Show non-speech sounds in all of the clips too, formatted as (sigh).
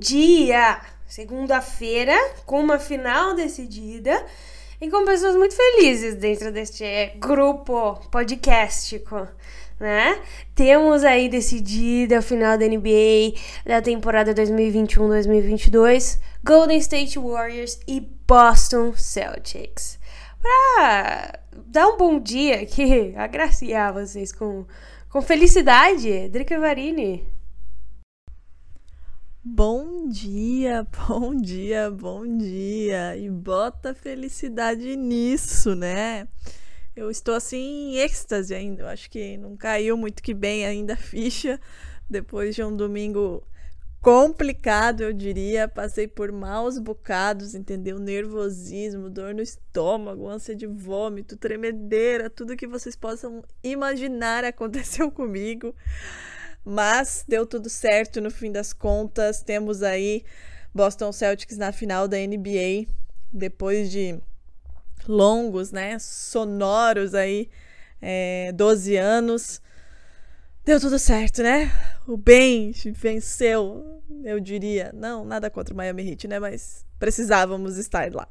Dia! Segunda-feira, com uma final decidida e com pessoas muito felizes dentro deste grupo podcastico, né? Temos aí decidida a final da NBA da temporada 2021-2022, Golden State Warriors e Boston Celtics. Pra dar um bom dia aqui, (laughs) agraciar vocês com, com felicidade, Drica Varini. Bom dia, (laughs) bom dia, bom dia. E bota felicidade nisso, né? Eu estou assim em êxtase ainda. Eu acho que não caiu muito que bem ainda a ficha depois de um domingo complicado, eu diria. Passei por maus bocados, entendeu? Nervosismo, dor no estômago, ânsia de vômito, tremedeira, tudo que vocês possam imaginar (laughs) aconteceu comigo. Mas deu tudo certo no fim das contas. Temos aí Boston Celtics na final da NBA depois de longos, né, sonoros aí, é, 12 anos. Deu tudo certo, né? O bem venceu, eu diria. Não, nada contra o Miami Heat, né? Mas precisávamos estar lá.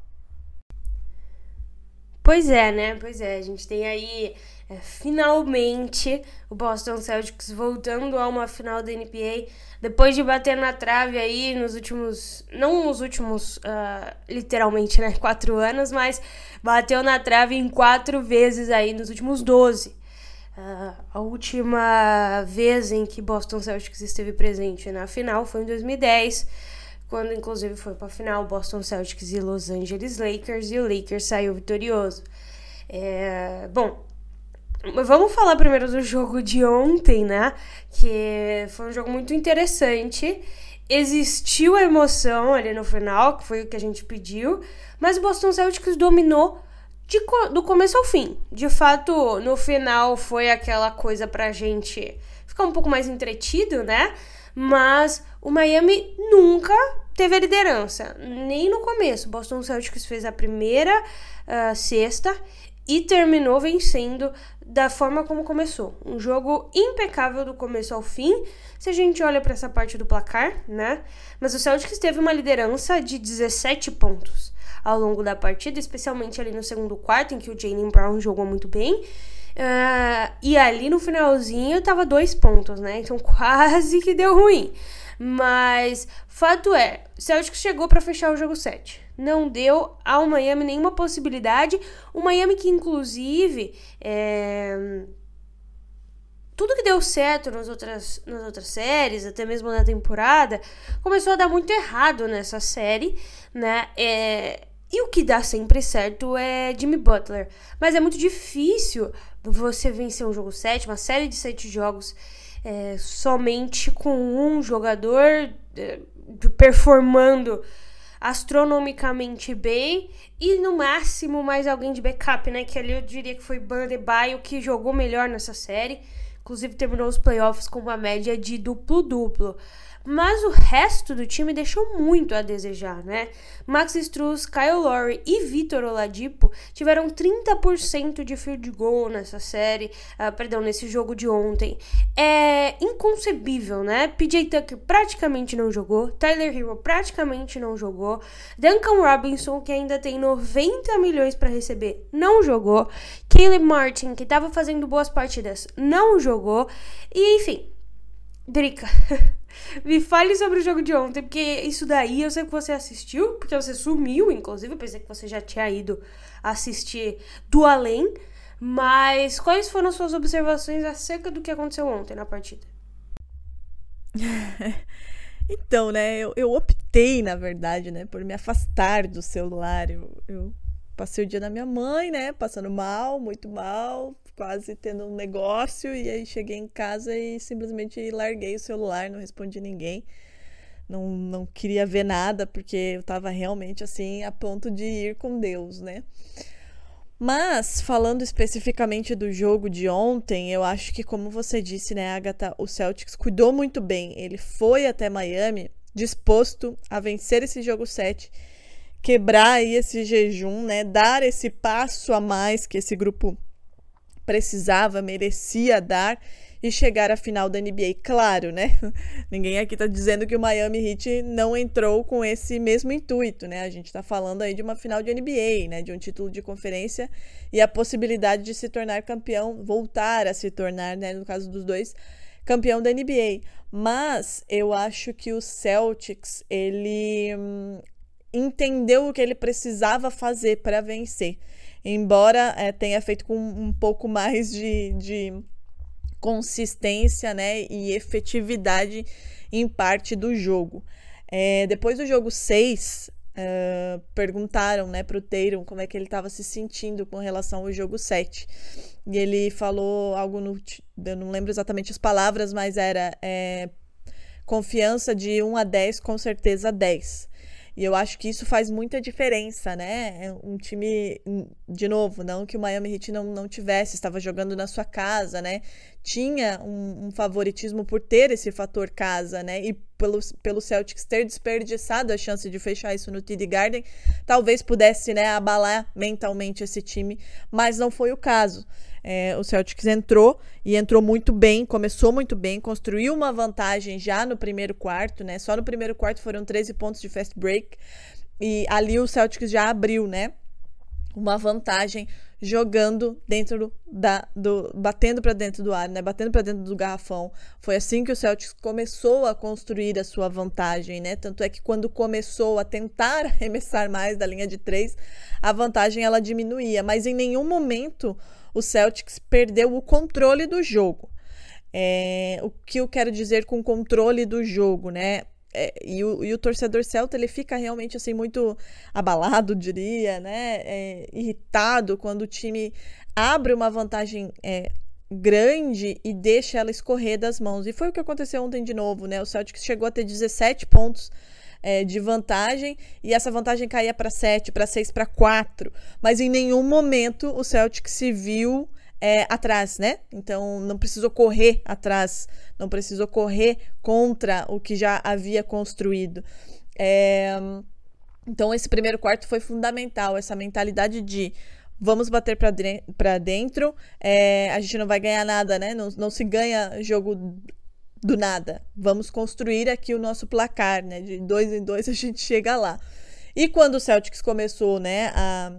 Pois é, né? Pois é, a gente tem aí é, finalmente o Boston Celtics voltando a uma final da NBA depois de bater na trave aí nos últimos, não nos últimos, uh, literalmente, né, (laughs) quatro anos, mas bateu na trave em quatro vezes aí nos últimos 12. Uh, a última vez em que Boston Celtics esteve presente na final foi em 2010, quando inclusive foi para a final Boston Celtics e Los Angeles Lakers, e o Lakers saiu vitorioso. É, bom, Vamos falar primeiro do jogo de ontem, né? Que foi um jogo muito interessante. Existiu a emoção ali no final, que foi o que a gente pediu, mas o Boston Celtics dominou de, do começo ao fim. De fato, no final foi aquela coisa pra gente ficar um pouco mais entretido, né? Mas o Miami nunca teve a liderança, nem no começo. O Boston Celtics fez a primeira uh, sexta e terminou vencendo da forma como começou. Um jogo impecável do começo ao fim, se a gente olha para essa parte do placar, né? Mas o Celtics teve uma liderança de 17 pontos ao longo da partida, especialmente ali no segundo quarto, em que o Jalen Brown jogou muito bem. Uh, e ali no finalzinho tava dois pontos, né? Então (laughs) quase que deu ruim. Mas fato é, o Celtics chegou para fechar o jogo 7 não deu ao Miami nenhuma possibilidade. O Miami que, inclusive, é... tudo que deu certo nas outras, nas outras séries, até mesmo na temporada, começou a dar muito errado nessa série, né? É... E o que dá sempre certo é Jimmy Butler. Mas é muito difícil você vencer um jogo 7, uma série de sete jogos, é, somente com um jogador é, performando astronomicamente bem e no máximo mais alguém de backup, né? Que ali eu diria que foi Bandebaio que jogou melhor nessa série. Inclusive terminou os playoffs com uma média de duplo-duplo. Mas o resto do time deixou muito a desejar, né? Max Struz, Kyle Lowry e Vitor Oladipo tiveram 30% de field goal nessa série, uh, perdão, nesse jogo de ontem. É inconcebível, né? PJ Tucker praticamente não jogou, Tyler Hero praticamente não jogou, Duncan Robinson, que ainda tem 90 milhões para receber, não jogou, Caleb Martin, que estava fazendo boas partidas, não jogou, e enfim, Drica. (laughs) Me fale sobre o jogo de ontem, porque isso daí eu sei que você assistiu, porque você sumiu, inclusive. Eu pensei que você já tinha ido assistir do além. Mas quais foram suas observações acerca do que aconteceu ontem na partida? (laughs) então, né, eu, eu, optei, na verdade, né, por me afastar do celular. Eu, eu passei o dia da minha mãe, né? Passando mal, muito mal, quase tendo um negócio. E aí cheguei em casa e simplesmente larguei o celular, não respondi ninguém. Não, não queria ver nada, porque eu tava realmente assim, a ponto de ir com Deus, né? Mas, falando especificamente do jogo de ontem, eu acho que, como você disse, né, Agatha, o Celtics cuidou muito bem. Ele foi até Miami disposto a vencer esse jogo 7 quebrar aí esse jejum, né? Dar esse passo a mais que esse grupo precisava, merecia dar e chegar à final da NBA. Claro, né? (laughs) Ninguém aqui tá dizendo que o Miami Heat não entrou com esse mesmo intuito, né? A gente tá falando aí de uma final de NBA, né? De um título de conferência e a possibilidade de se tornar campeão, voltar a se tornar, né? No caso dos dois, campeão da NBA. Mas eu acho que o Celtics, ele hum, entendeu o que ele precisava fazer para vencer. Embora é, tenha feito com um pouco mais de, de consistência né, e efetividade em parte do jogo. É, depois do jogo 6, uh, perguntaram né, para o Tatum como é que ele estava se sentindo com relação ao jogo 7. E ele falou algo no. Eu não lembro exatamente as palavras, mas era é, confiança de 1 a 10, com certeza 10. E eu acho que isso faz muita diferença, né? É um time, de novo, não que o Miami Heat não, não tivesse, estava jogando na sua casa, né? Tinha um, um favoritismo por ter esse fator casa, né? E pelo, pelo Celtics ter desperdiçado a chance de fechar isso no TD Garden, talvez pudesse, né, abalar mentalmente esse time, mas não foi o caso. É, o Celtics entrou e entrou muito bem, começou muito bem, construiu uma vantagem já no primeiro quarto, né? Só no primeiro quarto foram 13 pontos de fast break. E ali o Celtics já abriu, né? Uma vantagem jogando dentro da do batendo para dentro do ar, né? Batendo para dentro do garrafão. Foi assim que o Celtics começou a construir a sua vantagem, né? Tanto é que quando começou a tentar (laughs) arremessar mais da linha de três, a vantagem ela diminuía, mas em nenhum momento o Celtics perdeu o controle do jogo. É, o que eu quero dizer com controle do jogo, né? É, e, o, e, o, torcedor celta ele fica realmente assim muito abalado, diria, né? É, irritado quando o time abre uma vantagem é, grande e deixa ela escorrer das mãos. E foi o que aconteceu ontem de novo, né? O Celtics chegou a ter 17 pontos é, de vantagem e essa vantagem caía para 7, para 6, para 4. Mas em nenhum momento o Celtic se viu é, atrás, né? Então não precisou correr atrás, não precisou correr contra o que já havia construído. É, então esse primeiro quarto foi fundamental, essa mentalidade de vamos bater para dentro, é, a gente não vai ganhar nada, né? Não, não se ganha jogo do nada. Vamos construir aqui o nosso placar, né? De dois em dois a gente chega lá. E quando o Celtics começou, né, a,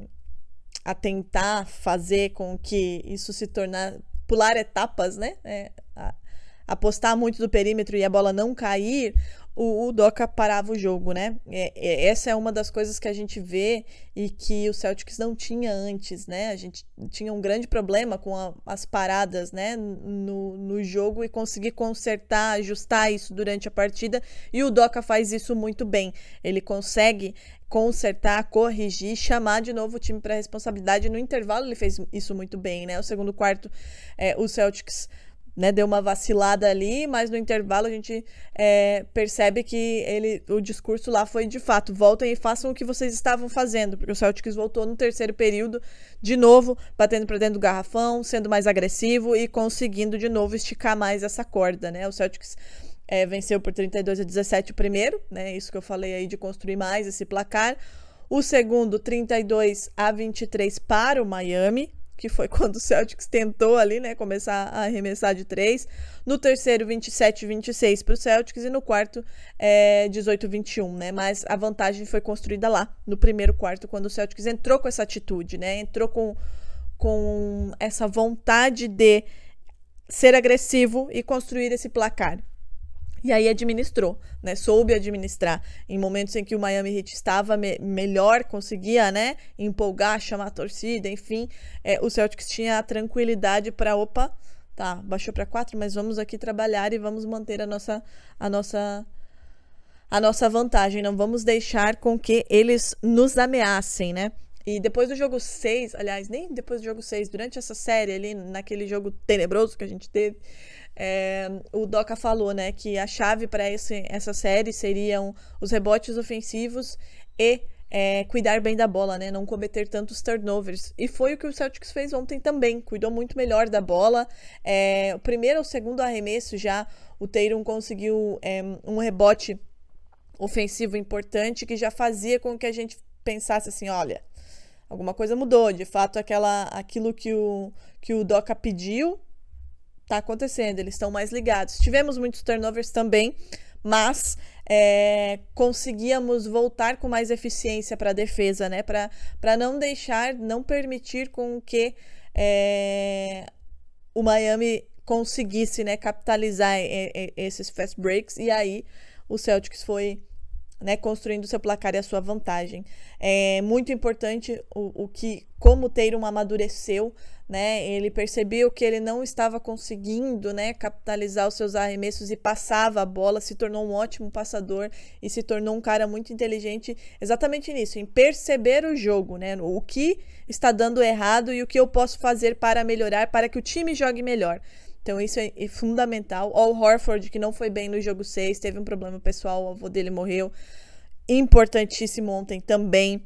a tentar fazer com que isso se tornar pular etapas, né, é, apostar muito do perímetro e a bola não cair, o, o Doca parava o jogo, né? É, é, essa é uma das coisas que a gente vê e que o Celtics não tinha antes, né? A gente tinha um grande problema com a, as paradas, né, no, no jogo e conseguir consertar, ajustar isso durante a partida. E o Doca faz isso muito bem. Ele consegue consertar, corrigir, chamar de novo o time para responsabilidade. No intervalo ele fez isso muito bem, né? O segundo quarto, é, o Celtics né, deu uma vacilada ali, mas no intervalo a gente é, percebe que ele, o discurso lá foi de fato, voltem e façam o que vocês estavam fazendo, porque o Celtics voltou no terceiro período, de novo, batendo para dentro do garrafão, sendo mais agressivo e conseguindo de novo esticar mais essa corda, né? O Celtics é, venceu por 32 a 17 o primeiro, né? Isso que eu falei aí de construir mais esse placar. O segundo, 32 a 23 para o Miami, que foi (laughs) quando o Celtics tentou ali, né, começar a arremessar de três. No terceiro, 27 26 para o Celtics. E no quarto, é, 18 21, né? Mas a vantagem foi construída lá, no primeiro quarto, quando o Celtics entrou com essa atitude, né? Entrou com, com essa vontade de ser agressivo e construir esse placar. E aí administrou, né? Soube administrar. Em momentos em que o Miami Heat estava me melhor, conseguia, né? Empolgar, chamar a torcida, enfim. É, o Celtics tinha a tranquilidade para, opa, tá, baixou para quatro, mas vamos aqui trabalhar e vamos manter a nossa, a nossa, a nossa vantagem. Não vamos deixar com que eles nos ameacem, né? E depois do jogo 6, aliás, nem depois do jogo 6, durante essa série ali, naquele jogo tenebroso que a gente teve, é, o Doca falou, né, que a chave para essa série seriam os rebotes ofensivos e é, cuidar bem da bola, né, não cometer tantos turnovers. E foi o que o Celtics fez ontem também, cuidou muito melhor da bola. É, o primeiro ou segundo arremesso já, o Tatum conseguiu é, um rebote ofensivo importante que já fazia com que a gente pensasse assim, olha, alguma coisa mudou. De fato, aquela, aquilo que o, que o Doca pediu está acontecendo. Eles estão mais ligados. Tivemos muitos turnovers também, mas é, conseguíamos voltar com mais eficiência para a defesa, né? Para não deixar, não permitir com que é, o Miami conseguisse né, capitalizar esses fast breaks e aí o Celtics foi né, construindo seu placar e a sua vantagem. É muito importante o, o que, como o Tatum amadureceu, né, ele percebeu que ele não estava conseguindo, né, capitalizar os seus arremessos e passava a bola, se tornou um ótimo passador e se tornou um cara muito inteligente exatamente nisso, em perceber o jogo, né, o que está dando errado e o que eu posso fazer para melhorar, para que o time jogue melhor. Então isso é, fundamental. Al Horford, que não foi bem no jogo 6, teve um problema pessoal, o avô dele morreu. Importantíssimo ontem também.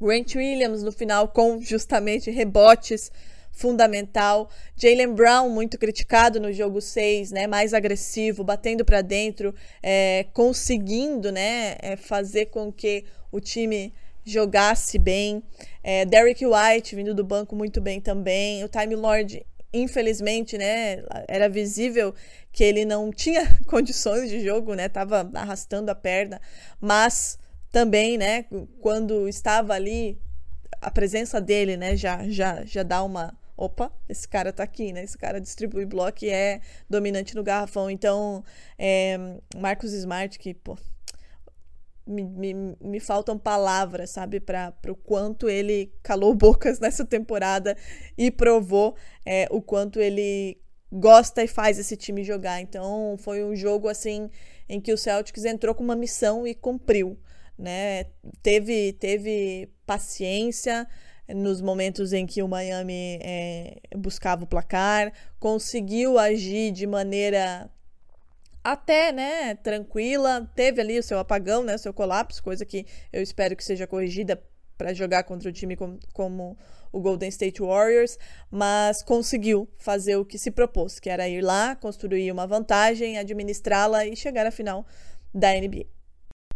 Grant Williams no final com justamente rebotes fundamental. Jalen Brown, muito criticado no jogo 6, né? Mais agressivo, batendo para dentro, é, conseguindo né? É, fazer com que o time jogasse bem. É, Derrick White vindo do banco muito bem também. O Time Lord infelizmente, né, era visível que ele não tinha (laughs) condições de jogo, né, tava arrastando a perna, mas também, né, quando estava ali, a presença dele, né, já, já, já dá uma, opa, esse cara tá aqui, né, esse cara distribui bloco e é dominante no garrafão, então, é, Marcos Smart, que, pô, me, me, me faltam palavras, sabe, para o quanto ele calou bocas (laughs) nessa temporada e provou é, o quanto ele gosta e faz esse time jogar. Então, foi um jogo assim em que o Celtics entrou com uma missão e cumpriu, né? Teve teve paciência nos momentos em que o Miami é, buscava o placar, conseguiu agir de maneira até, né, tranquila, teve ali o seu apagão, né, o seu colapso, coisa que eu espero que seja corrigida para jogar contra o time como, como o Golden State Warriors, mas conseguiu fazer o que se propôs, que era ir lá, construir uma vantagem, administrá-la e chegar à final da NBA.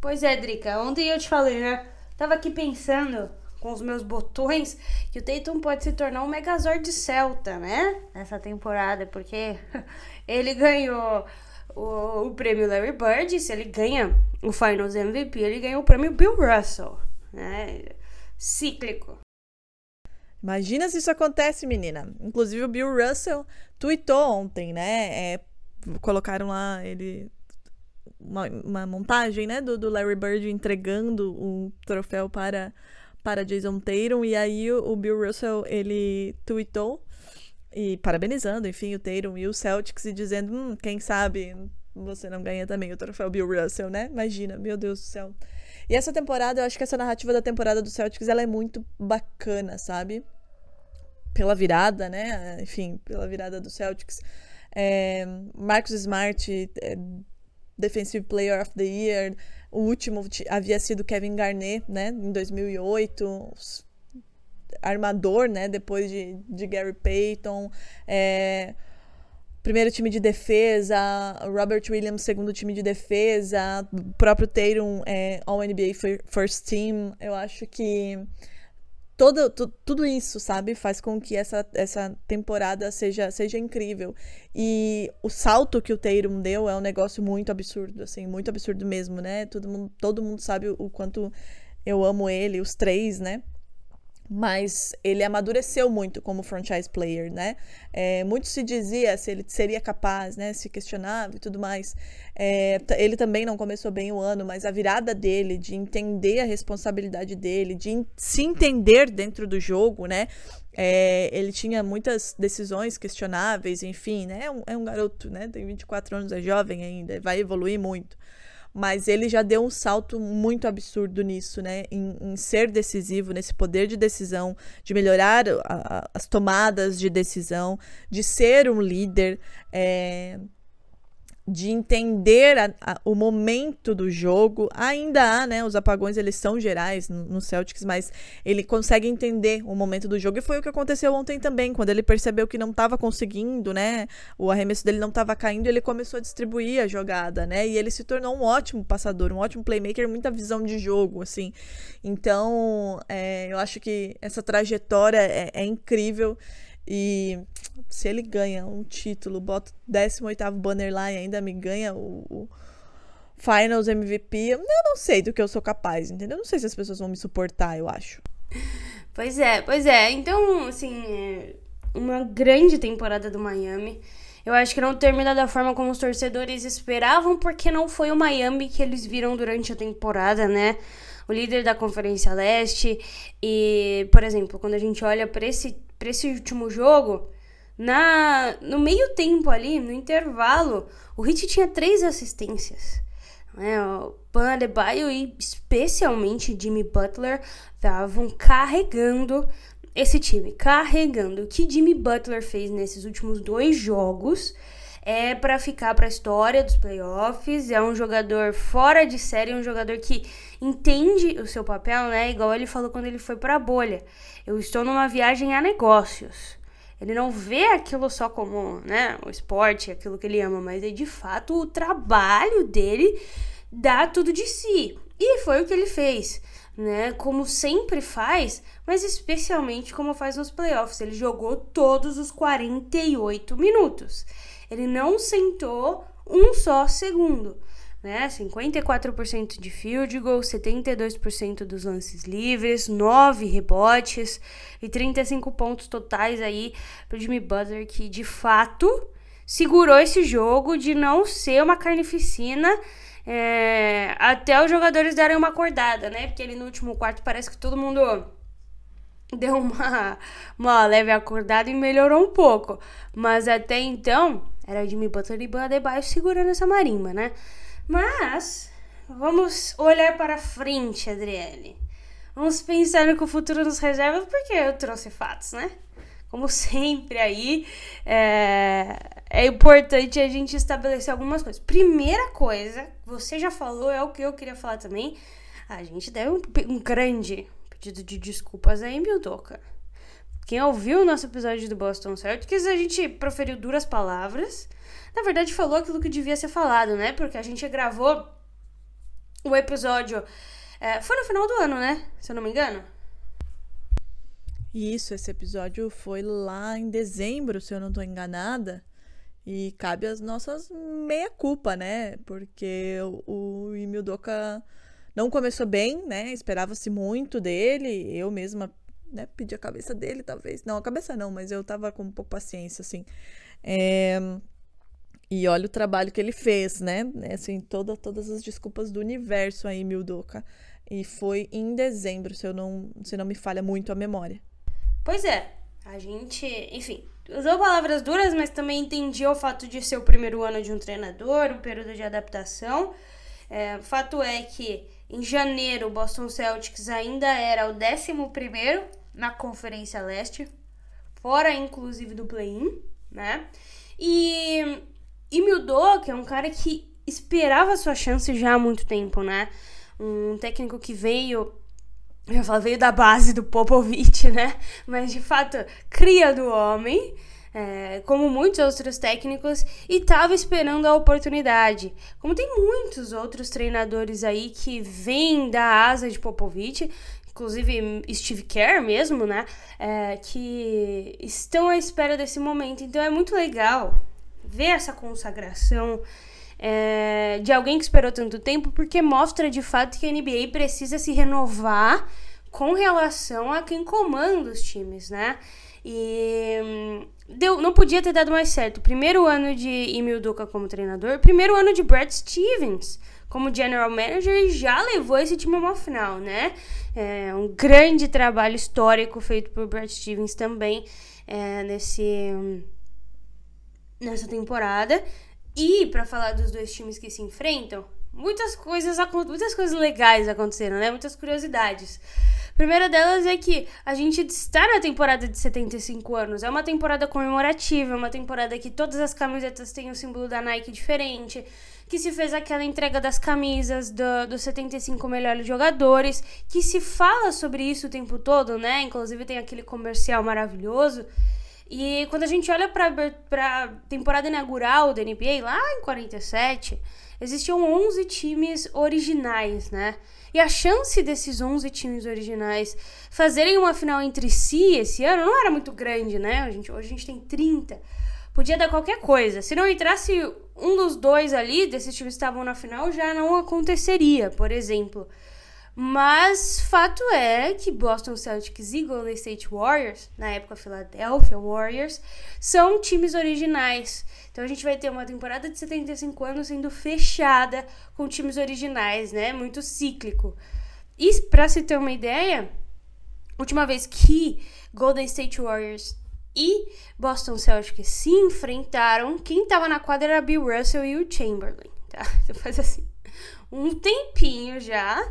Pois é, Drica, ontem eu te falei, né? Tava aqui pensando com os meus botões que o Tatum pode se tornar um Megazord de Celta, né? Nessa temporada, porque (laughs) ele ganhou o, o prêmio Larry Bird, se ele ganha o Finals MVP, ele ganha o prêmio Bill Russell, né? Cíclico. Imagina se isso acontece, menina. Inclusive o Bill Russell tweetou ontem, né? É, colocaram lá ele uma, uma, montagem, né, do, do Larry Bird entregando o troféu para para Jason Tatum e aí o, Bill Russell ele tweetou e parabenizando, enfim, o Tatum e o Celtics e dizendo, hum, quem sabe você não ganha também o troféu Bill Russell, né? Imagina, meu Deus do céu. E essa temporada, eu acho que essa narrativa da temporada do Celtics, ela é muito bacana, sabe? Pela virada, né? Enfim, pela virada do Celtics. É, Marcus Smart, é, Defensive Player of the Year. O último havia sido Kevin Garnett, né? Em 2008 armador, né? Depois de, de Gary Payton. É, primeiro time de defesa, Robert Williams, segundo time de defesa, o próprio Tatum, é, All-NBA First Team. Eu acho que todo, tu, tudo isso, sabe, faz com que essa, essa temporada seja, seja incrível. E o salto que o Tatum deu é um negócio muito absurdo, assim, muito absurdo mesmo, né? Todo mundo, todo mundo sabe o, o quanto eu amo ele, os três, né? Mas ele amadureceu muito como franchise player, né? É, muito se dizia se ele seria capaz, né? Se questionava e tudo mais. É, ele também não começou bem o ano, mas a virada dele, de entender a responsabilidade dele, de se entender dentro do jogo, né? É, ele tinha muitas decisões questionáveis, enfim, né? É um, é um garoto, né? Tem 24 anos, é jovem ainda, vai evoluir muito. Mas ele já deu um salto muito absurdo nisso, né? Em, em ser decisivo, nesse poder de decisão, de melhorar a, a, as tomadas de decisão, de ser um líder. É, de entender a, a, o momento do jogo. Ainda há, né? Os apagões eles são gerais no, no, Celtics, mas ele consegue entender o momento do jogo. E foi o que aconteceu ontem também, quando ele percebeu que não estava conseguindo, né? O arremesso dele não estava caindo, ele começou a distribuir a jogada, né? E ele se tornou um ótimo passador, um ótimo playmaker, muita visão de jogo, assim. Então, é, eu acho que essa trajetória é, é incrível. E se ele ganha um título, bota o 18 banner lá e ainda me ganha o, o, Finals MVP, eu não sei do que eu sou capaz, entendeu? Eu não sei se as pessoas vão me suportar, eu acho. Pois é, pois é. Então, assim, uma grande temporada do Miami. Eu acho que não termina da forma como os torcedores esperavam, porque não foi o Miami que eles viram durante a temporada, né? O líder da Conferência Leste. E, por exemplo, quando a gente olha para esse para esse último jogo, na no meio tempo ali, no intervalo, o Hit tinha três assistências. Né? O Pan Adebayo e especialmente Jimmy Butler estavam carregando esse time, carregando. O que Jimmy Butler fez nesses últimos dois jogos é para ficar para a história dos playoffs. É um jogador fora de série, um jogador que entende o seu papel, né? Igual ele falou quando ele foi para a bolha. Eu estou numa viagem a negócios. Ele não vê aquilo só como, né, o esporte, aquilo que ele ama, mas é de fato o trabalho dele dá tudo de si. E foi o que ele fez, né? Como sempre faz, mas especialmente como faz nos playoffs. Ele jogou todos os 48 minutos. Ele não sentou um só segundo né? 54% de field goal, 72% dos lances livres, 9 rebotes e 35 pontos totais aí pro Jimmy Butler que de fato segurou esse jogo de não ser uma carnificina é, até os jogadores darem uma acordada, né? Porque ali no último quarto parece que todo mundo deu uma, uma leve acordada e melhorou um pouco. Mas até então, era Jimmy Butler e Adebayo segurando essa marimba, né? Mas vamos olhar para frente, Adriele. Vamos pensar no que o futuro nos reserva, porque eu trouxe fatos, né? Como sempre aí, é, é importante a gente estabelecer algumas coisas. Primeira coisa, você já falou, é o que eu queria falar também. A gente deve um, um grande pedido de desculpas a Emil Doca. Quem ouviu o nosso episódio do Boston Celtics, a gente proferiu duras palavras na verdade, falou aquilo que devia ser falado, né? Porque a gente gravou o episódio. É, foi no final do ano, né? Se eu não me engano. Isso, esse episódio foi lá em dezembro, se eu não estou enganada. E cabe as nossas meia-culpa, né? Porque o, o Emil Doca não começou bem, né? Esperava-se muito dele. Eu mesma né, pedi a cabeça dele, talvez. Não, a cabeça não, mas eu tava com um pouco paciência, assim. É, e olha o trabalho que ele fez, né? Assim, toda, todas as desculpas do universo aí, Mildoka. E foi em dezembro, se eu não, se não me falha muito a memória. Pois é, a gente, enfim, usou palavras duras, mas também entendia o fato de ser o primeiro ano de um treinador, um período de adaptação. É, o fato é que em janeiro o Boston Celtics ainda era o 11 na Conferência Leste, fora inclusive do play-in, né? E e que é um cara que esperava sua chance já há muito tempo, né? Um técnico que veio eu falo, veio da base do Popovich, (laughs) né? Mas de fato, cria do homem, é, como muitos outros técnicos, e estava esperando a oportunidade. Como tem muitos outros treinadores aí que vêm da asa de Popovich, inclusive Steve Kerr mesmo, né? É, que estão à espera desse momento. Então é muito legal ver essa consagração é, de alguém que esperou tanto tempo, porque mostra de fato que a NBA precisa se renovar com relação a quem comanda os times, né? E hum, deu, não podia ter dado mais certo. Primeiro ano de Emil Duca como treinador, primeiro ano de Brad Stevens como general manager e já levou esse time a uma final, né? É um grande trabalho histórico feito por Brad Stevens também é, nesse nessa temporada. E para falar dos dois times que se enfrentam, muitas coisas, muitas coisas legais aconteceram, né? Muitas curiosidades. A primeira delas é que a gente está na temporada de 75 anos. É uma temporada comemorativa, é uma temporada que todas as camisetas têm o símbolo da Nike diferente, que se fez aquela entrega das camisas do, dos 75 melhores jogadores, que se fala sobre isso o tempo todo, né? Inclusive tem aquele comercial maravilhoso. E quando a gente olha para a temporada inaugural da NBA, lá em 47, existiam 11 times originais, né? E a chance desses 11 times originais fazerem uma final entre si esse ano não era muito grande, né? A gente, hoje a gente tem 30. Podia dar qualquer coisa. Se não entrasse um dos dois ali, desses times que estavam na final, já não aconteceria, por exemplo. Mas fato é que Boston Celtics e Golden State Warriors, na época Philadelphia Warriors, são times originais. Então a gente vai ter uma temporada de 75 anos sendo fechada com times originais, né? Muito cíclico. E para se ter uma ideia, última vez que Golden State Warriors e Boston Celtics se enfrentaram, quem estava na quadra era Bill Russell e o Chamberlain, tá? (laughs) Então faz assim, um tempinho já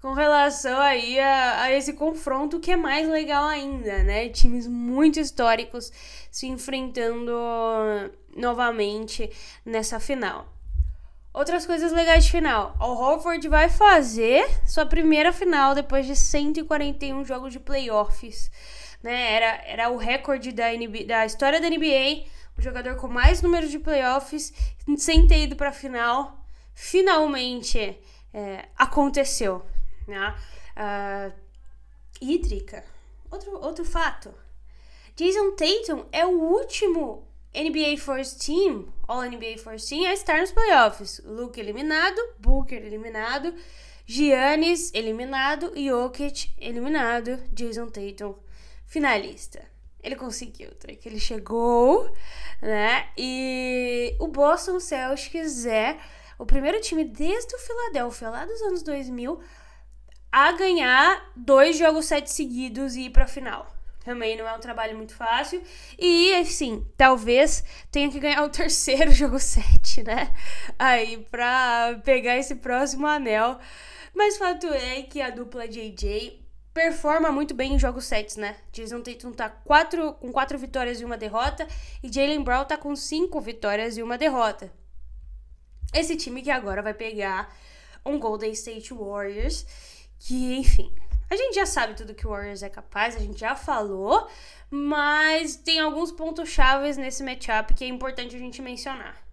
com relação aí a, a, esse confronto que é mais legal ainda, né? Times muito históricos se enfrentando novamente nessa final. Outras coisas legais de final. O Horford vai fazer sua primeira final depois de 141 jogos de playoffs. Né? Era, era o recorde da, NBA, da história da NBA, o jogador com mais número de playoffs sem ter ido para final. Finalmente é, aconteceu né? Uh, hídrica. Outro, outro fato. Jason Tatum é o último NBA First Team, All NBA First Team, a estar nos playoffs. Luke eliminado, Booker eliminado, Giannis eliminado, Jokic eliminado, Jason Tatum finalista. Ele conseguiu, Drake. Ele chegou, né? E o Boston Celtics é o primeiro time desde o Philadelphia, lá dos anos 2000, a ganhar dois jogos sete seguidos e ir pra final. Também não é um trabalho muito fácil. E, assim, talvez tenha que ganhar o (laughs) terceiro jogo 7, né? Aí, pra pegar esse próximo anel. Mas fato é que a dupla JJ performa muito bem em jogos 7, né? Jason Tatum tá quatro, com quatro vitórias e uma derrota. E Jalen Brown tá com cinco vitórias e uma derrota. Esse time que agora vai pegar um Golden State Warriors que, enfim, a gente já sabe tudo que o Warriors é capaz, a gente já falou, mas tem alguns pontos chaves nesse matchup que é importante a gente mencionar.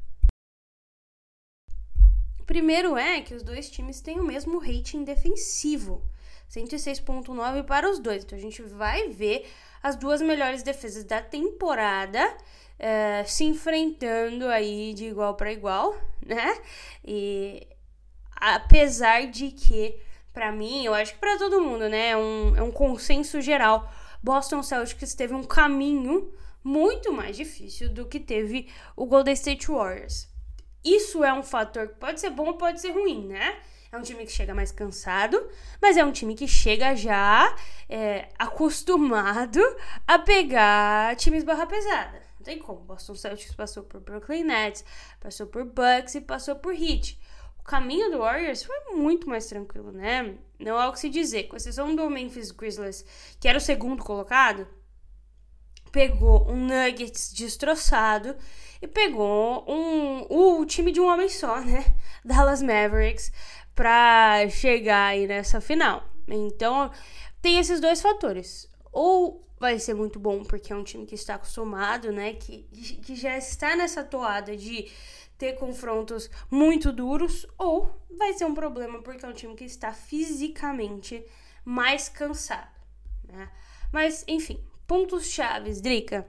Primeiro é que os dois times têm o mesmo rating defensivo, 106.9 para os dois. Então a gente vai ver as duas melhores defesas da temporada é, se enfrentando aí de igual para igual, né? E apesar de que para mim, eu acho que para todo mundo, né? É um, é um consenso geral. Boston Celtics teve um caminho muito mais difícil do que teve o Golden State Warriors. Isso é um fator que pode ser bom ou pode ser ruim, né? É um time que chega mais cansado, mas é um time que chega já é, acostumado a pegar times barra pesada. Não tem como. Boston Celtics passou por Brooklyn Nets, passou por Bucks e passou por Heat caminho do Warriors foi muito mais tranquilo, né? Não há o que se dizer. Com exceção do Memphis Grizzlies, que era o segundo colocado, pegou um Nuggets destroçado e pegou um, o time de um homem só, (laughs) né? Dallas Mavericks, pra chegar aí nessa final. Então, tem esses dois fatores. Ou vai ser muito bom porque é um time que está acostumado, né? Que, que já está nessa toada de ter confrontos muito duros, ou vai ser um problema porque é um time que está fisicamente mais cansado. Né? Mas, enfim, pontos chaves, Drica.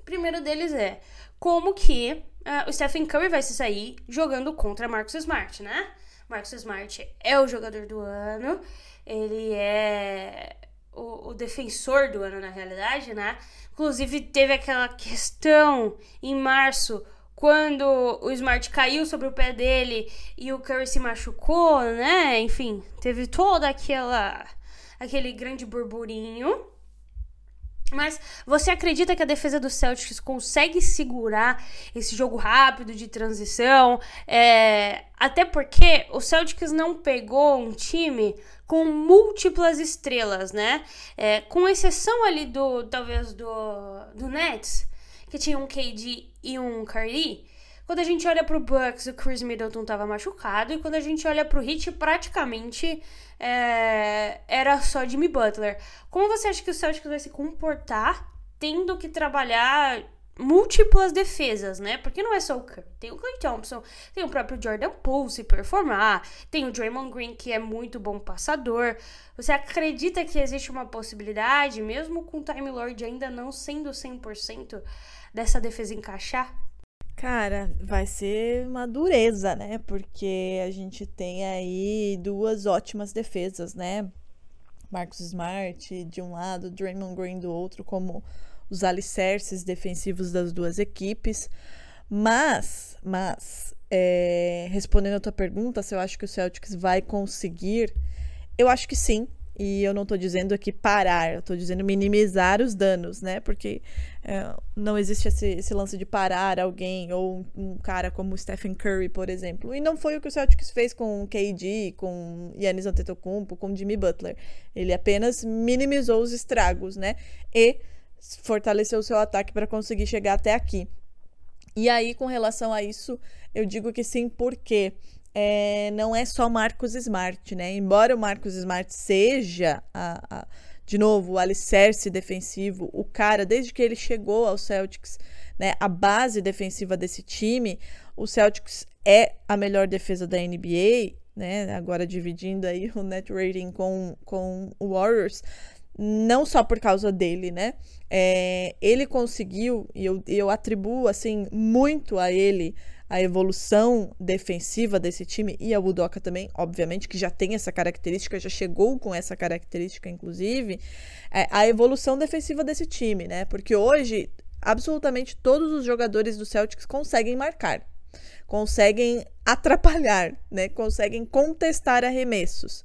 O primeiro deles é como que uh, o Stephen Curry vai se sair jogando contra Marcus Smart, né? Marcus Smart é o jogador do ano, ele é o, o, defensor do ano na realidade, né? Inclusive teve aquela questão em março quando o Smart caiu sobre o pé dele e o Curry se machucou, né? Enfim, teve toda aquela aquele grande burburinho. Mas você acredita que a defesa do Celtics consegue segurar esse jogo rápido de transição? É, até porque o Celtics não pegou um time com múltiplas estrelas, né? É, com exceção ali do, talvez, do, do Nets, que tinha um KD e um Curry. Quando a gente olha pro Bucks, o Chris Middleton tava machucado. E quando a gente olha pro Heat, praticamente é, era só Jimmy Butler. Como você acha que o Celtics vai se comportar tendo que trabalhar múltiplas defesas, né? Porque não é só o Curry. Tem o Clay Thompson, tem o próprio Jordan Poole se performar, tem o Draymond Green, que é muito bom passador. Você acredita que existe uma possibilidade, mesmo com o Time Lord ainda não sendo 100%, dessa defesa encaixar? Cara, vai ser uma dureza, né? Porque a gente tem aí duas ótimas defesas, né? Marcos Smart de um lado, Draymond Green do outro, como os alicerces defensivos das duas equipes. Mas, mas, é, respondendo a tua pergunta, se eu acho que o Celtics vai conseguir, eu acho que sim. E eu não estou dizendo aqui parar, eu estou dizendo minimizar os danos, né? Porque é, não existe esse, esse, lance de parar alguém, ou um, um, cara como Stephen Curry, por exemplo. E não foi o que o Celtics fez com o KD, com Yannis Antetokounmpo, com Jimmy Butler. Ele apenas minimizou os estragos, né? E fortaleceu o seu ataque para conseguir chegar até aqui. E aí, com relação a isso, eu digo que sim, porque é, não é só Marcos Smart, né? Embora o Marcos Smart seja, a, a, de novo, o alicerce defensivo, o cara, desde que ele chegou ao Celtics, né, a base defensiva desse time, o Celtics é a melhor defesa da NBA, né? Agora dividindo aí o net rating com, com o Warriors, não só por causa dele, né? É, ele conseguiu, e eu, eu atribuo, assim, muito a ele a evolução defensiva desse time e a Udoka também, obviamente, que já tem essa característica, já chegou com essa característica, inclusive, é a evolução defensiva desse time, né? Porque hoje, absolutamente todos os jogadores do Celtics conseguem marcar, conseguem atrapalhar, né? Conseguem contestar arremessos.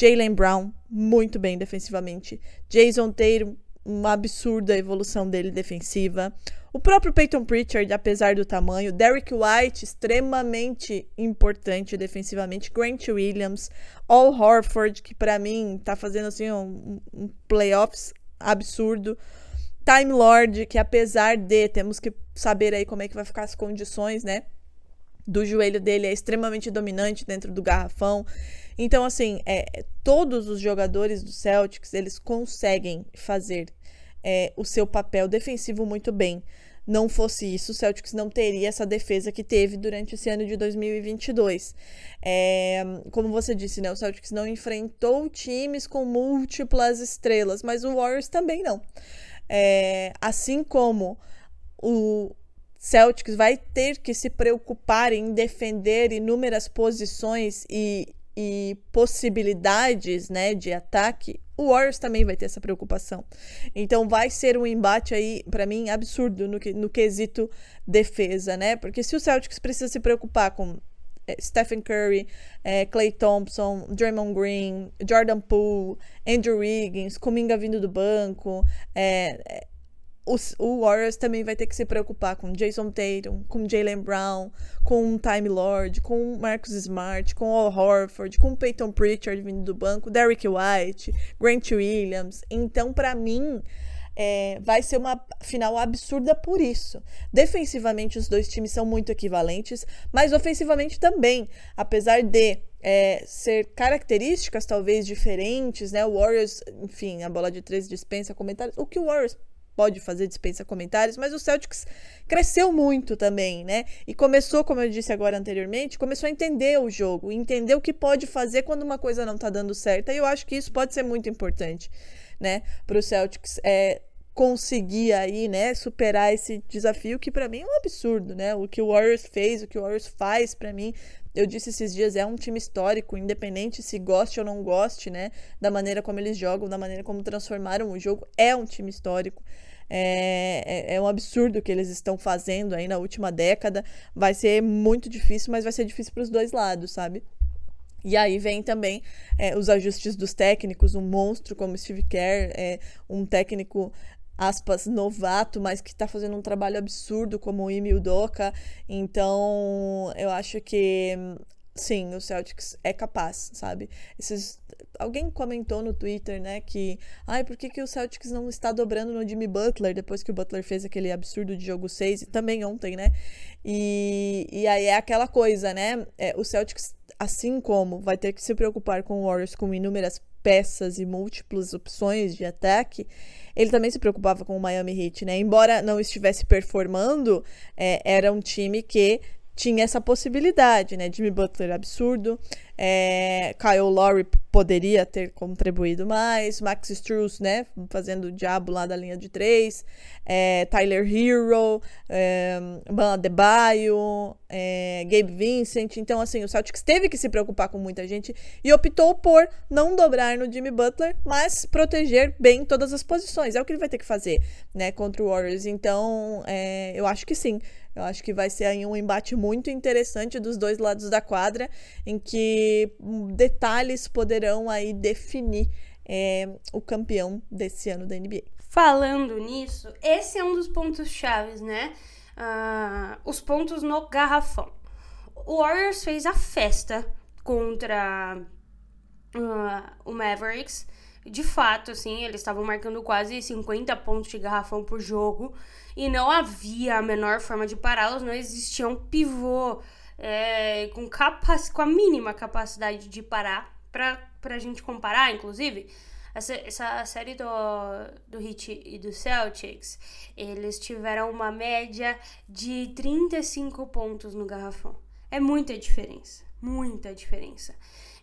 Jalen Brown, muito bem defensivamente. Jason Tatum, uma absurda evolução dele defensiva. O próprio Peyton Pritchard, apesar do tamanho. Derrick White, extremamente importante defensivamente. Grant Williams. Al Horford, que para mim tá fazendo assim um, um playoffs absurdo. Time Lord, que apesar de temos que saber aí como é que vai ficar as condições, né? Do joelho dele é extremamente dominante dentro do garrafão. Então, assim, é, todos os jogadores do Celtics, eles conseguem fazer é, o seu papel defensivo muito bem. Não fosse isso, o Celtics não teria essa defesa que teve durante esse ano de 2022. É, como você disse, né, o Celtics não enfrentou times com múltiplas estrelas, mas o Warriors também não. É, assim como o Celtics vai ter que se preocupar em defender inúmeras posições e e possibilidades né, de ataque, o Warriors também vai ter essa preocupação. Então vai ser um embate aí, para mim, absurdo no, no quesito defesa, né? Porque se o Celtics precisa se preocupar com é, Stephen Curry, é, Clay Thompson, Draymond Green, Jordan Poole, Andrew Wiggins, Kuminga vindo do banco, é, o Warriors também vai ter que se preocupar com Jason Tatum, com Jalen Brown, com Time Lord, com Marcus Smart, com Al Horford, com Peyton Pritchard vindo do banco, Derrick White, Grant Williams. Então, para mim, é, vai ser uma final absurda por isso. Defensivamente, os dois times são muito equivalentes, mas ofensivamente também, apesar de é, ser características talvez diferentes, né? O Warriors, enfim, a bola de três dispensa comentários. O que o Warriors pode fazer, dispensa comentários, mas o Celtics cresceu muito também, né? E começou, como eu disse agora anteriormente, começou a entender o jogo, entender o que pode fazer quando uma coisa não tá dando certo. E eu acho que isso pode ser muito importante, né, para o Celtics é, conseguir aí, né, superar esse desafio que para mim é um absurdo, né? O que o Warriors fez, o que o Warriors faz para mim eu disse esses dias, é um time histórico, independente se goste ou não goste, né? Da maneira como eles jogam, da maneira como transformaram o jogo, é um time histórico. É, é, é, um absurdo o que eles estão fazendo aí na última década. Vai ser muito difícil, mas vai ser difícil para os dois lados, sabe? E aí vem também é, os ajustes dos técnicos, um monstro como Steve Kerr, é, um técnico aspas, novato, mas que tá fazendo um trabalho absurdo como o Imi Udoka. Então, eu acho que sim, o Celtics é capaz, sabe? Esses, alguém comentou no Twitter, né, que, ai, por que, que o Celtics não está dobrando no Jimmy Butler depois que o Butler fez aquele absurdo de jogo 6 e também ontem, né? E, e aí é aquela coisa, né? É, o Celtics, assim como vai ter que se preocupar com o Warriors com inúmeras peças e múltiplas opções de ataque, ele também se preocupava com o Miami Heat, né? Embora não estivesse performando, é, era um time que tinha essa possibilidade, né? Jimmy Butler absurdo, é, Kyle Lowry poderia ter contribuído mais, Max Struz, né? Fazendo o diabo lá da linha de três, é, Tyler Hero, é, Ban Adebayo, é, Gabe Vincent. Então, assim, o Celtics teve que se preocupar com muita gente e optou por não dobrar no Jimmy Butler, mas proteger bem todas as posições. É o que ele vai ter que fazer, né? Contra o Warriors. Então, é, eu acho que sim. Eu acho que vai ser aí um embate muito interessante dos dois lados da quadra, em que detalhes poderão aí definir é, o campeão desse ano da NBA. Falando nisso, esse é um dos pontos chaves, né? Uh, os pontos no garrafão. O Warriors fez a festa contra uh, o Mavericks. De fato, assim, eles estavam marcando quase 50 pontos de garrafão por jogo e não havia a menor forma de pará-los, não existia um pivô é, com, capac... com a mínima capacidade de parar, pra, pra gente comparar, inclusive. Essa, essa série do, do Heat e do Celtics, eles tiveram uma média de 35 pontos no garrafão. É muita diferença, muita diferença.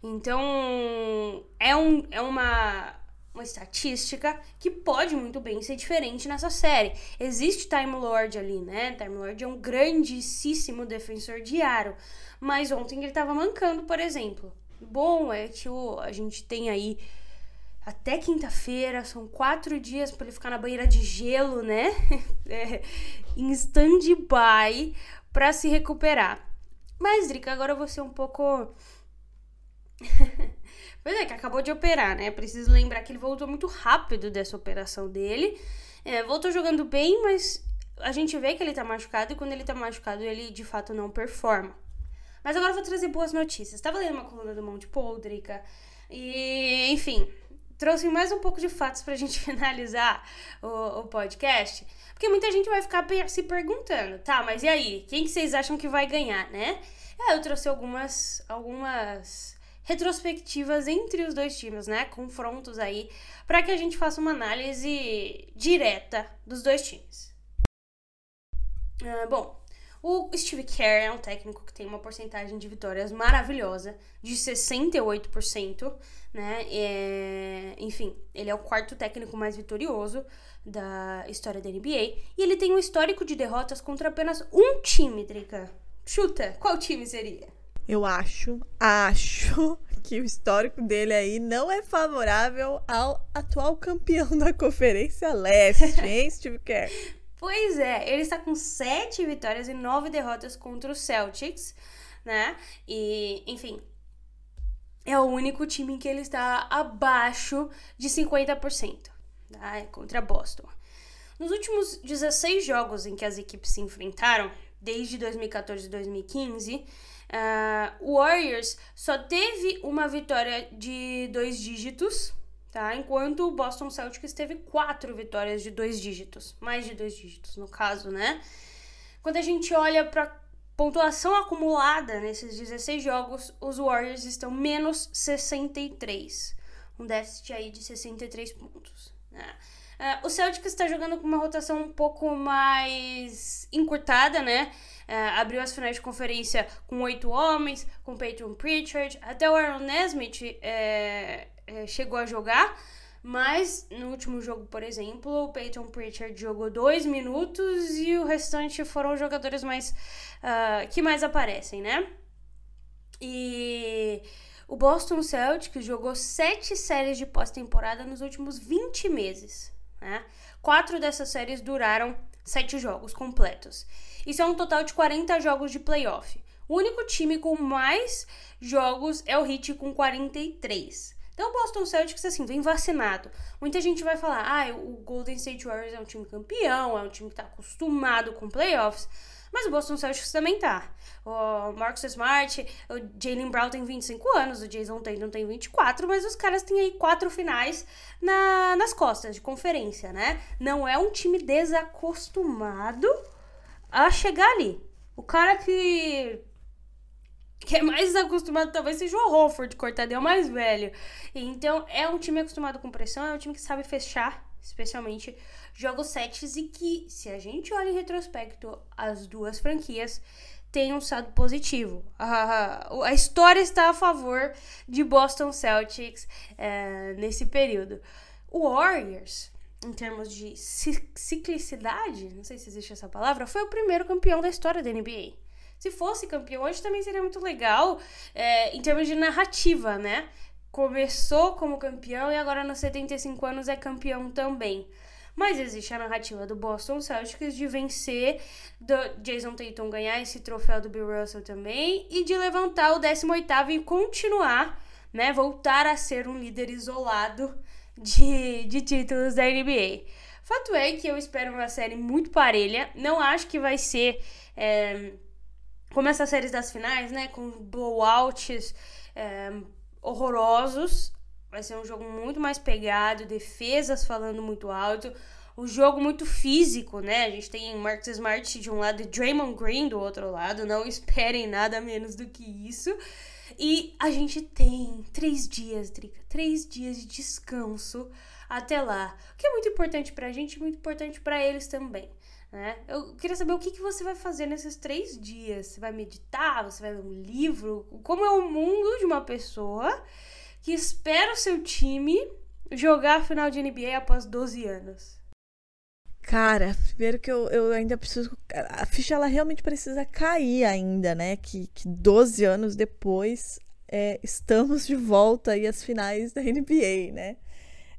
Então, é, um, é uma, uma estatística que pode muito bem ser diferente nessa série. Existe Time Lord ali, né? Time Lord é um grandíssimo defensor de aro, mas ontem ele tava mancando, por exemplo. Bom, é que o, a gente tem aí até quinta-feira, são quatro dias para ele ficar na banheira de gelo, né? (laughs) É, em stand-by para se recuperar. Mas, Drica, agora eu vou ser um pouco (laughs) pois é, que acabou de operar, né? Preciso lembrar que ele voltou muito rápido dessa operação dele. É, voltou jogando bem, mas a gente vê que ele tá machucado e quando ele tá machucado ele de fato não performa. Mas agora eu vou trazer boas notícias. Tava lendo uma coluna do Monte Poldrica e, enfim, trouxe mais um pouco de fatos pra (laughs) gente finalizar o, o podcast. Porque muita gente vai ficar se perguntando, tá, mas e aí? Quem que vocês acham que vai ganhar, né? É, eu trouxe algumas, algumas retrospectivas entre os dois times, né? Confrontos aí, para que a gente faça uma análise direta dos dois times. Uh, bom, o Steve Kerr é um técnico que tem uma porcentagem de vitórias maravilhosa, de 68%, né? É, enfim, ele é o quarto técnico mais vitorioso da história da NBA e ele tem um histórico de derrotas contra apenas um time, Drica. Chuta, qual time seria? Eu acho, acho (laughs) que o histórico dele aí não é favorável ao atual campeão da Conferência Leste, (laughs) hein, Steve Kerr? Pois é, ele está com sete vitórias e nove derrotas contra o Celtics, né? E, enfim, é o único time em que ele está abaixo de 50%, tá? É contra Boston. Nos últimos 16 jogos em que as equipes se enfrentaram, desde 2014 e 2015, Uh, Warriors só teve uma vitória de dois dígitos, tá? Enquanto o Boston Celtics teve quatro vitórias de dois dígitos, mais de dois dígitos no caso, né? Quando a gente olha para pontuação acumulada nesses 16 jogos, os Warriors estão menos 63, um déficit aí de 63 pontos, né? Uh, o Celtics está jogando com uma rotação um pouco mais encurtada, né? Uh, abriu as finais de conferência com oito homens, com Peyton Pritchard, até o Aaron Nesmith é, é, chegou a jogar, mas no último jogo, por exemplo, o Peyton Pritchard jogou dois minutos e o restante foram os jogadores mais uh, que mais aparecem, né? E o Boston Celtics jogou sete séries de pós-temporada nos últimos 20 meses. Né? Quatro dessas séries duraram sete jogos completos. Isso é um total de 40 jogos de playoff. O único time com mais jogos é o Heat com 43. Então o Boston Celtics, assim, vem vacinado. Muita gente vai falar, ah, o Golden State Warriors é um time campeão, é um time que tá acostumado com playoffs. Mas o Boston Celtics também tá. O Marcus Smart, o Jalen Brown tem 25 anos, o Jason Tatum tem 24, mas os caras têm aí quatro finais na, nas costas de conferência, né? Não é um time desacostumado a chegar ali. O cara que que é mais acostumado talvez seja o Horford, cortado é mais velho. Então é um time acostumado com pressão, é um time que sabe fechar, especialmente jogos sets e que, se a gente olha em retrospecto, as duas franquias têm um saldo positivo. A, a, história está a favor de Boston Celtics é, nesse período. O Warriors, em termos de ciclicidade, não sei se existe essa palavra, foi o primeiro campeão da história da NBA. Se fosse campeão hoje também seria muito legal é, em termos de narrativa, né? Começou como campeão e agora nos 75 anos é campeão também. Mas existe a narrativa do Boston Celtics de vencer, do Jason Tatum ganhar esse troféu do Bill Russell também e de levantar o 18º e continuar, né, voltar a ser um líder isolado de, de títulos da NBA. Fato é que eu espero uma série muito parelha, não acho que vai ser é, como essas séries das finais, né, com blowouts é, horrorosos, Vai ser um jogo muito mais pegado, defesas falando muito alto, um jogo muito físico, né? A gente tem Marcus Smart de um lado e Draymond Green do outro lado. Não esperem nada menos do que isso. E a gente tem três dias, Drica, três dias de descanso até lá. O que é muito importante pra gente e muito importante para eles também. Né? Eu queria saber o que, que você vai fazer nesses três dias. Você vai meditar? Você vai ler um livro? Como é o mundo de uma pessoa que espera o seu time jogar a final de NBA após 12 anos? Cara, primeiro que eu, eu ainda preciso. A ficha ela realmente precisa cair ainda, né? Que, que 12 anos depois é, estamos de volta aí às finais da NBA, né?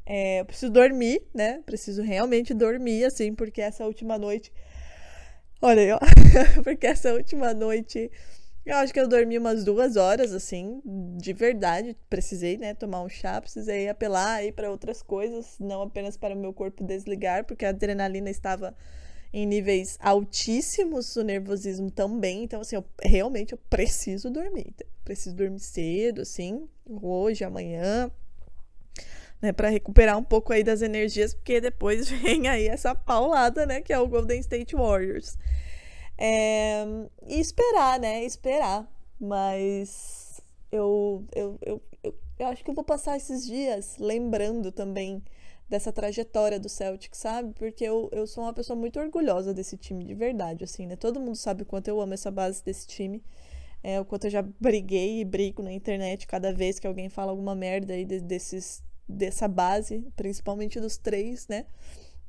É, eu preciso dormir, né? Preciso realmente dormir, assim, porque essa última noite. Olha aí, ó. (laughs) porque essa última noite eu acho que eu dormi umas duas horas, assim, de verdade. Precisei, né, tomar um chá, precisei apelar aí para outras coisas, não apenas para o meu corpo desligar, porque a adrenalina estava em níveis altíssimos, o nervosismo também. Então, assim, eu, realmente eu preciso dormir. Preciso dormir cedo, assim, hoje, amanhã, né, para recuperar um pouco aí das energias, porque depois (laughs) vem aí essa paulada, né, que é o Golden State Warriors. É, e esperar, né? Esperar. Mas eu, eu, eu, eu, eu acho que eu vou passar esses dias lembrando também dessa trajetória do Celtic, sabe? Porque eu, eu sou uma pessoa muito orgulhosa desse time, de verdade, assim, né? Todo mundo sabe o quanto eu amo essa base desse time. É, o quanto eu já briguei e brigo na internet cada vez que alguém fala alguma merda aí de, desses, dessa base, principalmente dos três, né?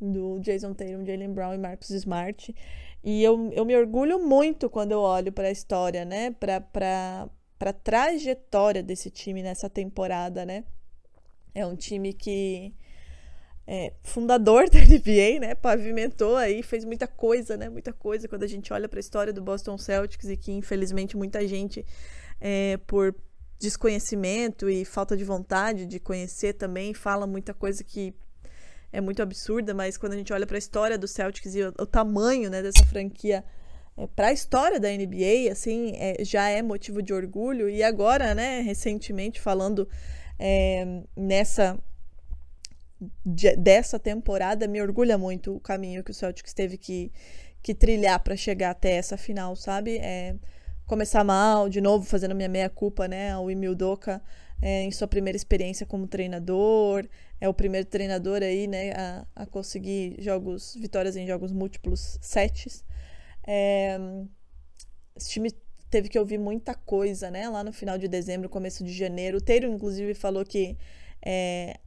Do Jason Tatum, Jalen Brown e Marcus Smart. E eu, eu me orgulho muito quando eu olho para a história, né? Para a trajetória desse time nessa temporada, né? É um time que é fundador (laughs) da NBA, né? Pavimentou aí, fez muita coisa, né? Muita coisa quando a gente olha para a história do Boston Celtics e que infelizmente muita gente é, por desconhecimento e falta de vontade de conhecer também fala muita coisa que é muito absurda, mas quando a gente olha para a história do Celtics e o, o tamanho né, dessa franquia é, para a história da NBA, assim, é, já é motivo de orgulho. E agora, né, recentemente, falando é, nessa de, dessa temporada, me orgulha muito o caminho que o Celtics teve que, que trilhar para chegar até essa final, sabe? É, começar mal, de novo, fazendo minha meia-culpa, né? O Emil Doca é, em sua primeira experiência como treinador, é o primeiro treinador aí, né, a, a conseguir jogos, vitórias em jogos múltiplos sets. É, esse time teve que ouvir muita coisa, né, lá no final de dezembro, começo de janeiro. O Teiro, inclusive, falou que é,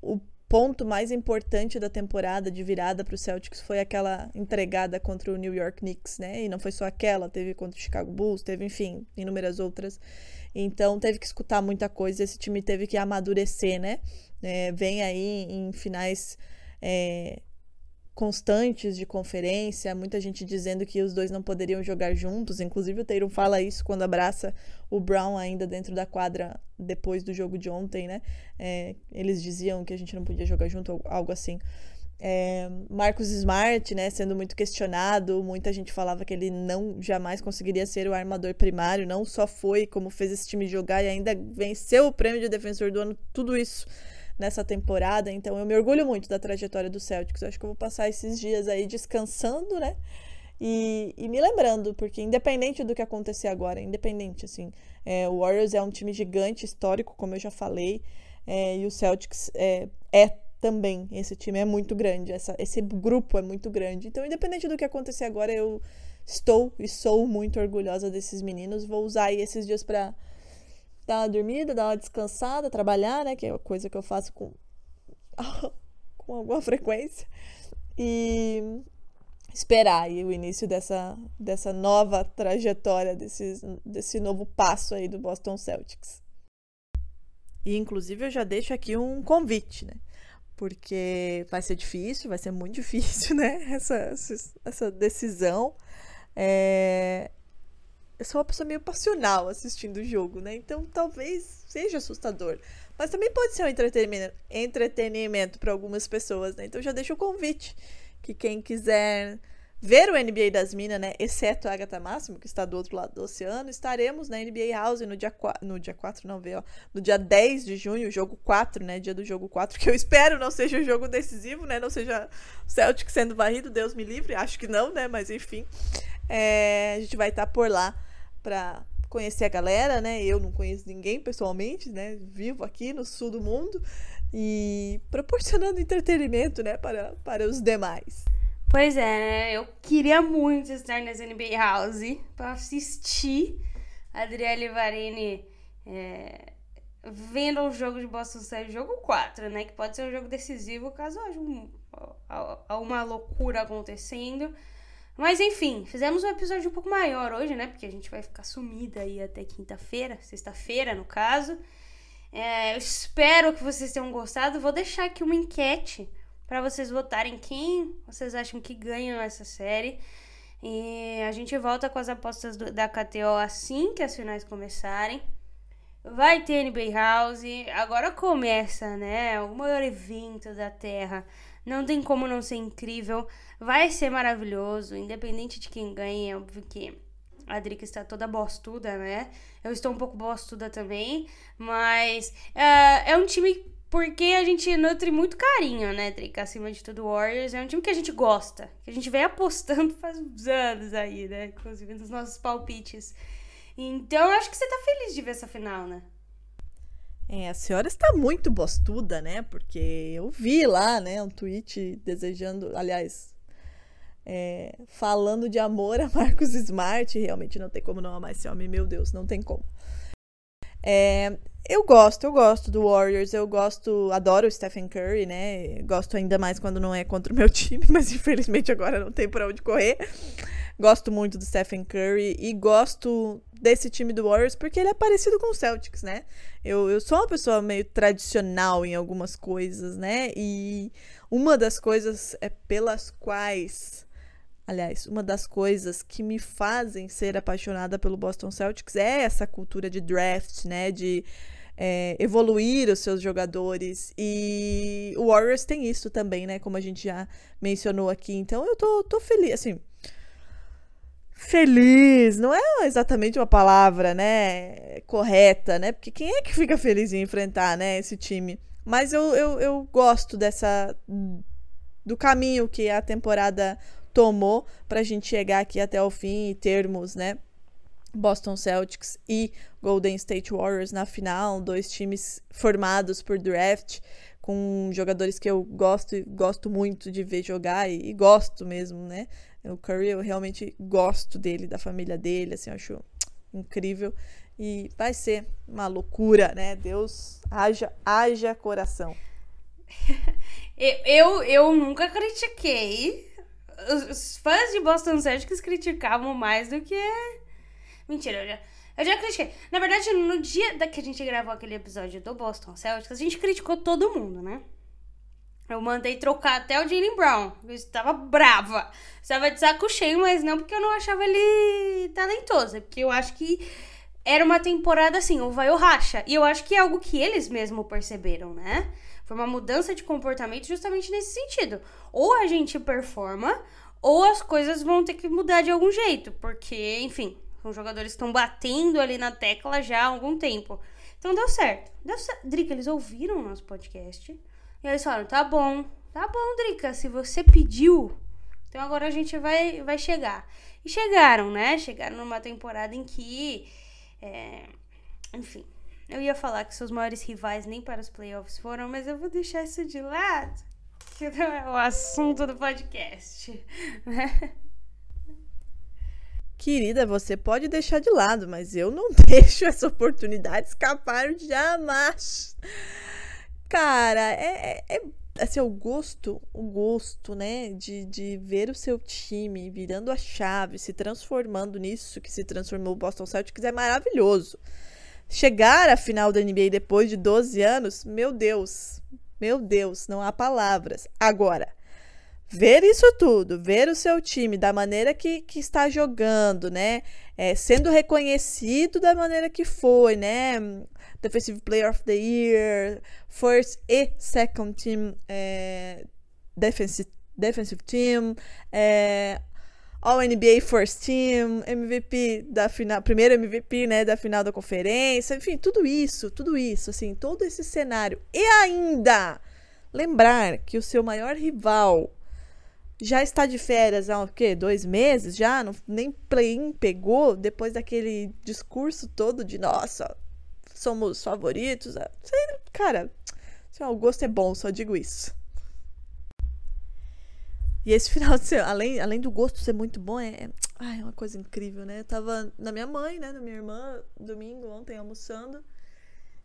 o ponto mais importante da temporada de virada para o Celtics foi aquela entregada contra o New York Knicks, né? E não foi só aquela, teve contra o Chicago Bulls, teve, enfim, inúmeras outras. Então teve que escutar muita coisa, esse time teve que amadurecer, né? É, vem aí em finais é, constantes de conferência, muita gente dizendo que os dois não poderiam jogar juntos. Inclusive o Tatum fala isso quando abraça o Brown ainda dentro da quadra depois do jogo de ontem, né? É, eles diziam que a gente não podia jogar junto, algo assim. É, Marcos Smart, né, sendo muito questionado, muita gente falava que ele não jamais conseguiria ser o armador primário, não só foi como fez esse time jogar e ainda venceu o prêmio de defensor do ano, tudo isso nessa temporada. Então eu me orgulho muito da trajetória do Celtics. Eu acho que eu vou passar esses dias aí descansando, né? E, e me lembrando, porque independente do que acontecer agora, independente, assim, é, o Warriors é um time gigante, histórico, como eu já falei, é, e o Celtics é, é também. Esse time é muito grande, essa, esse grupo é muito grande. Então, independente do que acontecer agora, eu estou e sou muito orgulhosa desses meninos. Vou usar esses dias para dar uma dormida, dar uma descansada, trabalhar, né? Que é uma coisa que eu faço com, (laughs) com alguma frequência. E esperar aí o início dessa, dessa nova trajetória, desse, desse novo passo aí do Boston Celtics. E inclusive eu já deixo aqui um convite, né? Porque vai ser difícil, vai ser muito (laughs) difícil, né? Essa, essa decisão. É, eu sou uma pessoa meio passional assistindo o jogo, né? Então talvez seja assustador. Mas também pode ser um entretenimento, entretenimento para algumas pessoas, né? Então já deixo o convite que quem quiser ver o NBA das Minas, né? Exceto a Agatha Máximo, que está do outro lado do oceano, estaremos na NBA House no dia 4, no dia 4 não vê, ó, no dia 10 de junho, jogo 4, né? Dia do jogo 4, que eu espero não seja um jogo decisivo, né? Não seja o Celtic sendo varrido, Deus me livre, acho que não, né? Mas enfim. É, a gente vai estar por lá para conhecer a galera, né? Eu não conheço ninguém pessoalmente, né? Vivo aqui no sul do mundo e proporcionando entretenimento, né, para, para os demais. Pois é, né? Eu queria muito estar nessa NBA House para assistir a Adriele Varini é, vendo o jogo de Boston Celtics, jogo 4, né? Que pode ser um jogo decisivo caso haja um, uma loucura acontecendo. Mas enfim, fizemos um episódio um pouco maior hoje, né? Porque a gente vai ficar sumida aí até quinta-feira, sexta-feira no caso. É, eu espero que vocês tenham gostado. Vou deixar aqui uma enquete para vocês votarem quem vocês acham que ganham essa série. E a gente volta com as apostas do, da KTO assim que as finais começarem. Vai ter NBA House. Agora começa, né? O maior evento da Terra. Não tem como não ser incrível. Vai ser maravilhoso, independente de quem ganhe. É óbvio que a Drica está toda bostuda, né? Eu estou um pouco bostuda também. Mas uh, é um time porque a gente nutre muito carinho, né, Drica? Acima de tudo, Warriors. É um time que a gente gosta. Que a gente vem apostando (laughs) faz uns anos aí, né? Inclusive nos nossos palpites. Então, acho que você tá feliz de ver essa final, né? É, a senhora está muito bostuda, né? Porque eu vi lá, né, um tweet desejando, aliás, é, falando de amor a (laughs) Marcos Smart. Realmente não tem como não amar esse homem, meu Deus, não tem como. É, eu gosto, eu gosto do Warriors, eu gosto, adoro o Stephen Curry, né? Gosto ainda mais quando não é contra o meu (laughs) time, mas infelizmente agora não tem pra onde correr. Gosto muito do Stephen Curry e gosto desse time do Warriors porque ele é parecido com o Celtics, né? Eu, eu sou uma pessoa meio tradicional em algumas coisas, né? E uma das coisas é pelas quais. Aliás, uma das coisas que me fazem ser apaixonada pelo Boston Celtics é essa cultura de draft, né? De é, evoluir os seus jogadores. E o Warriors tem isso também, né? Como a gente já mencionou aqui. Então eu tô, tô feliz. Assim, feliz não é exatamente uma palavra, né, correta, né? Porque quem é que fica feliz em enfrentar, né, esse time? Mas eu, eu, eu gosto dessa do caminho que a temporada tomou pra gente chegar aqui até o fim e termos, né, Boston Celtics e Golden State Warriors na final, dois times formados por draft com jogadores que eu gosto gosto muito de ver jogar e, e gosto mesmo, né? O Curry, eu realmente gosto dele, da família dele, assim, eu acho incrível. E vai ser uma loucura, né? Deus, haja, haja coração. (laughs) eu, eu, eu nunca critiquei. Os fãs de Boston Celtics criticavam mais do que. Mentira, eu já, eu já critiquei. Na verdade, no dia da que a gente gravou aquele episódio do Boston Celtics, a gente criticou todo mundo, né? Eu mandei trocar até o Jalen Brown. Eu estava brava. Estava de saco cheio, mas não porque eu não achava ele talentoso. É porque eu acho que era uma temporada assim, ou vai ou racha. E eu acho que é algo que eles mesmo perceberam, né? Foi uma mudança de comportamento justamente nesse sentido. Ou a gente performa, ou as coisas vão ter que mudar de algum jeito. Porque, enfim, os jogadores estão batendo ali na tecla já há algum tempo. Então deu certo. Deu certo. Drica, eles ouviram o nosso podcast. E eles falaram: tá bom, tá bom, Drica, se você pediu, então agora a gente vai, vai chegar. E chegaram, né? Chegaram numa temporada em que. É, enfim, eu ia falar que seus maiores rivais nem para os playoffs foram, mas eu vou deixar isso de lado. Que não é o assunto do podcast. Né? Querida, você pode deixar de lado, mas eu não (laughs) deixo essa oportunidade escapar jamais. Cara, é, é, é assim, o gosto, o gosto, né, de, de ver o seu time virando a chave, se transformando nisso que se transformou o Boston Celtics é maravilhoso. Chegar à final da NBA depois de 12 anos, meu Deus, meu Deus, não há palavras. Agora, ver isso tudo, ver o seu time da maneira que, que está jogando, né? É, sendo reconhecido da maneira que foi, né? Defensive Player of the Year, First e Second Team é, defensive, defensive Team, é, All NBA First Team, MVP da final, primeiro MVP, né, da final da conferência, enfim, tudo isso, tudo isso, assim, todo esse cenário. E ainda lembrar que o seu maior rival já está de férias há o quê? Dois meses já? Não, nem play-in pegou depois daquele discurso todo de nossa, somos favoritos. Cara, o gosto é bom, só digo isso. E esse (laughs) final de semana, além, além do gosto ser muito bom, é, é uma coisa incrível, né? Eu tava na minha mãe, né? Na minha irmã, domingo, ontem, almoçando.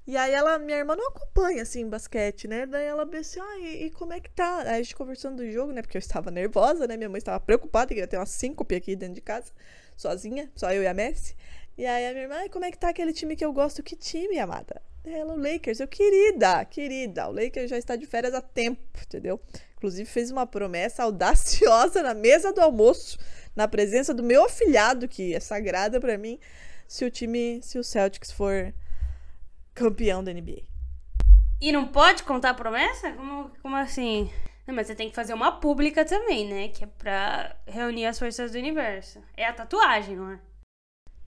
E aí ela, minha irmã não acompanha, assim, basquete, né? Daí ela disse, ah, e, e, como é que tá? Aí a gente conversando do jogo, né? Porque eu estava nervosa, né? Minha mãe estava preocupada, que ia ter uma síncope aqui dentro de casa, sozinha, só eu e a Messi. E aí a minha irmã, ah, como é que tá aquele time que eu gosto? Que time, amada? Ela, o Lakers. Eu, querida, querida, o Lakers já está de férias há tempo, entendeu? Inclusive fez uma promessa audaciosa na mesa do almoço, na presença do meu afilhado, que é sagrada para mim, se o time, se o Celtics for campeão da NBA. E não pode contar a promessa? Como, como assim? Não, mas você tem que fazer uma pública também, né? Que é pra reunir as forças do universo. É a tatuagem, não é?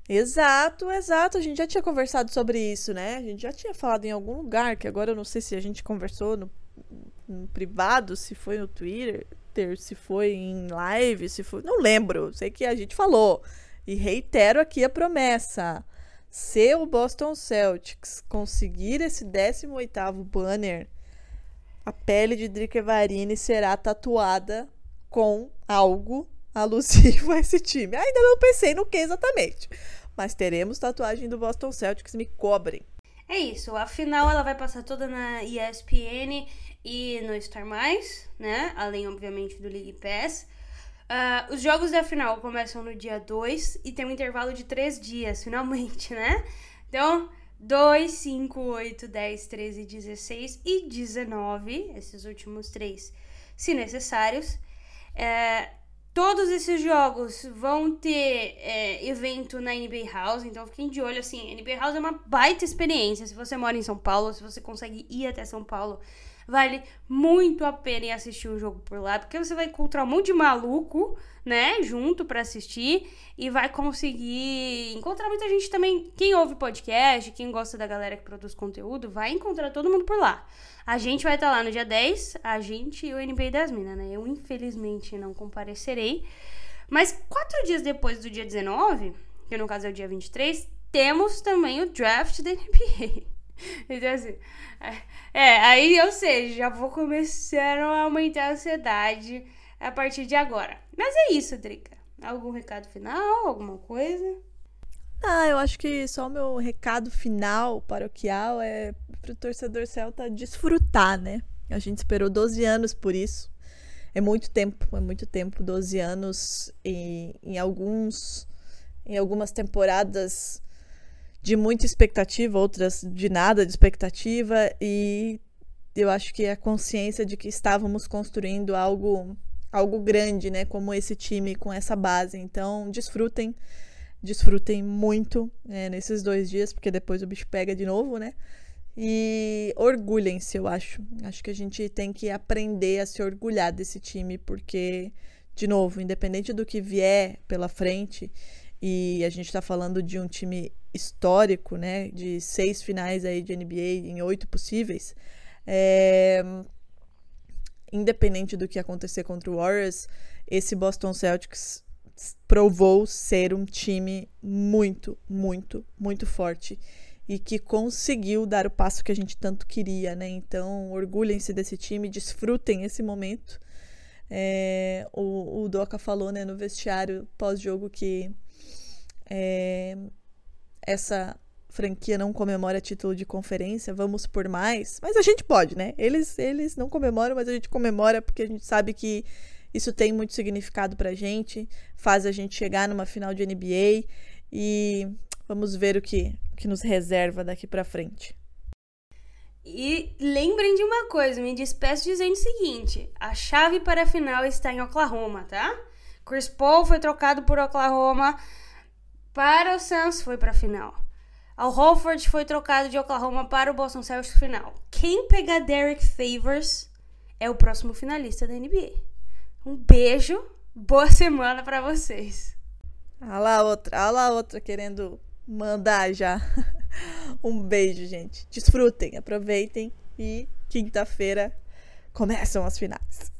Exato, exato. A gente já tinha conversado sobre isso, né? A gente já tinha falado em algum lugar, que agora eu não sei se a gente conversou no, no privado, se foi no Twitter, se foi em live, se foi. Não lembro. Sei que a gente falou. E reitero aqui a promessa. Se o Boston Celtics conseguir esse 18º banner, a pele de Drica Varini será tatuada com algo alusivo a esse time. Ainda não pensei no que exatamente, mas teremos tatuagem do Boston Celtics, me cobrem. É isso, a final ela vai passar toda na ESPN e no Star Mais, né? Além, obviamente, do League Pass. Uh, os jogos da final começam no dia 2 e tem um intervalo de 3 dias, (laughs) finalmente, né? Então, 2, 5, 8, 10, 13, 16 e 19, esses últimos três, se necessários. É, todos esses jogos vão ter é, evento na NBA House, então fiquem de olho, assim, NBA House é uma baita experiência. Se você mora em São Paulo, se você consegue ir até São Paulo, Vale muito a pena ir assistir o jogo por lá, porque você vai encontrar um monte de maluco, né, junto para assistir e vai conseguir encontrar muita gente também. Quem ouve podcast, quem gosta da galera que produz conteúdo, vai encontrar todo mundo por lá. A gente vai estar tá lá no dia 10, a gente e o NBA das Minas, né? Eu infelizmente não comparecerei. Mas quatro dias depois do dia 19, que no caso é o dia 23, temos também o draft da NBA. (laughs) Então, assim, é, aí, ou seja, já vou começar a aumentar a ansiedade a partir de agora. Mas é isso, Drica. Algum recado final? Alguma coisa? Ah, eu acho que só o meu recado final paroquial é pro torcedor celta desfrutar, né? A gente esperou 12 anos por isso. É muito tempo, é muito tempo, 12 anos e em alguns em algumas temporadas de muita expectativa, outras de nada de expectativa e eu acho que a consciência de que estávamos construindo algo algo grande, né, como esse time com essa base. Então, desfrutem, desfrutem muito é, nesses dois dias, porque depois o bicho pega de novo, né? E orgulhem-se, eu acho. Acho que a gente tem que aprender a se orgulhar desse time, porque, de novo, independente do que vier pela frente, e a gente está falando de um time histórico, né, de seis finais aí de NBA em oito possíveis, é... independente do que acontecer contra o Warriors, esse Boston Celtics provou ser um time muito, muito, muito forte e que conseguiu dar o passo que a gente tanto queria, né? Então, orgulhem-se desse time, desfrutem esse momento. É, o, o Doca falou né, no vestiário pós-jogo que é, essa franquia não comemora título de conferência, vamos por mais. Mas a gente pode, né? Eles, eles não comemoram, mas a gente comemora porque a gente sabe que isso tem muito significado pra gente, faz a gente chegar numa final de NBA e vamos ver o que, que nos reserva daqui pra frente. E lembrem de uma coisa, me despeço dizendo o seguinte: a chave para a final está em Oklahoma, tá? Chris Paul foi trocado por Oklahoma para o Suns, foi para a final. Al Horford foi trocado de Oklahoma para o Boston Celtics final. Quem pegar Derek Favors é o próximo finalista da NBA. Um beijo, boa (laughs) semana para vocês. Olha lá outra, olha lá outra querendo mandar já. (laughs) um beijo, gente. Desfrutem, aproveitem e quinta-feira começam as finais.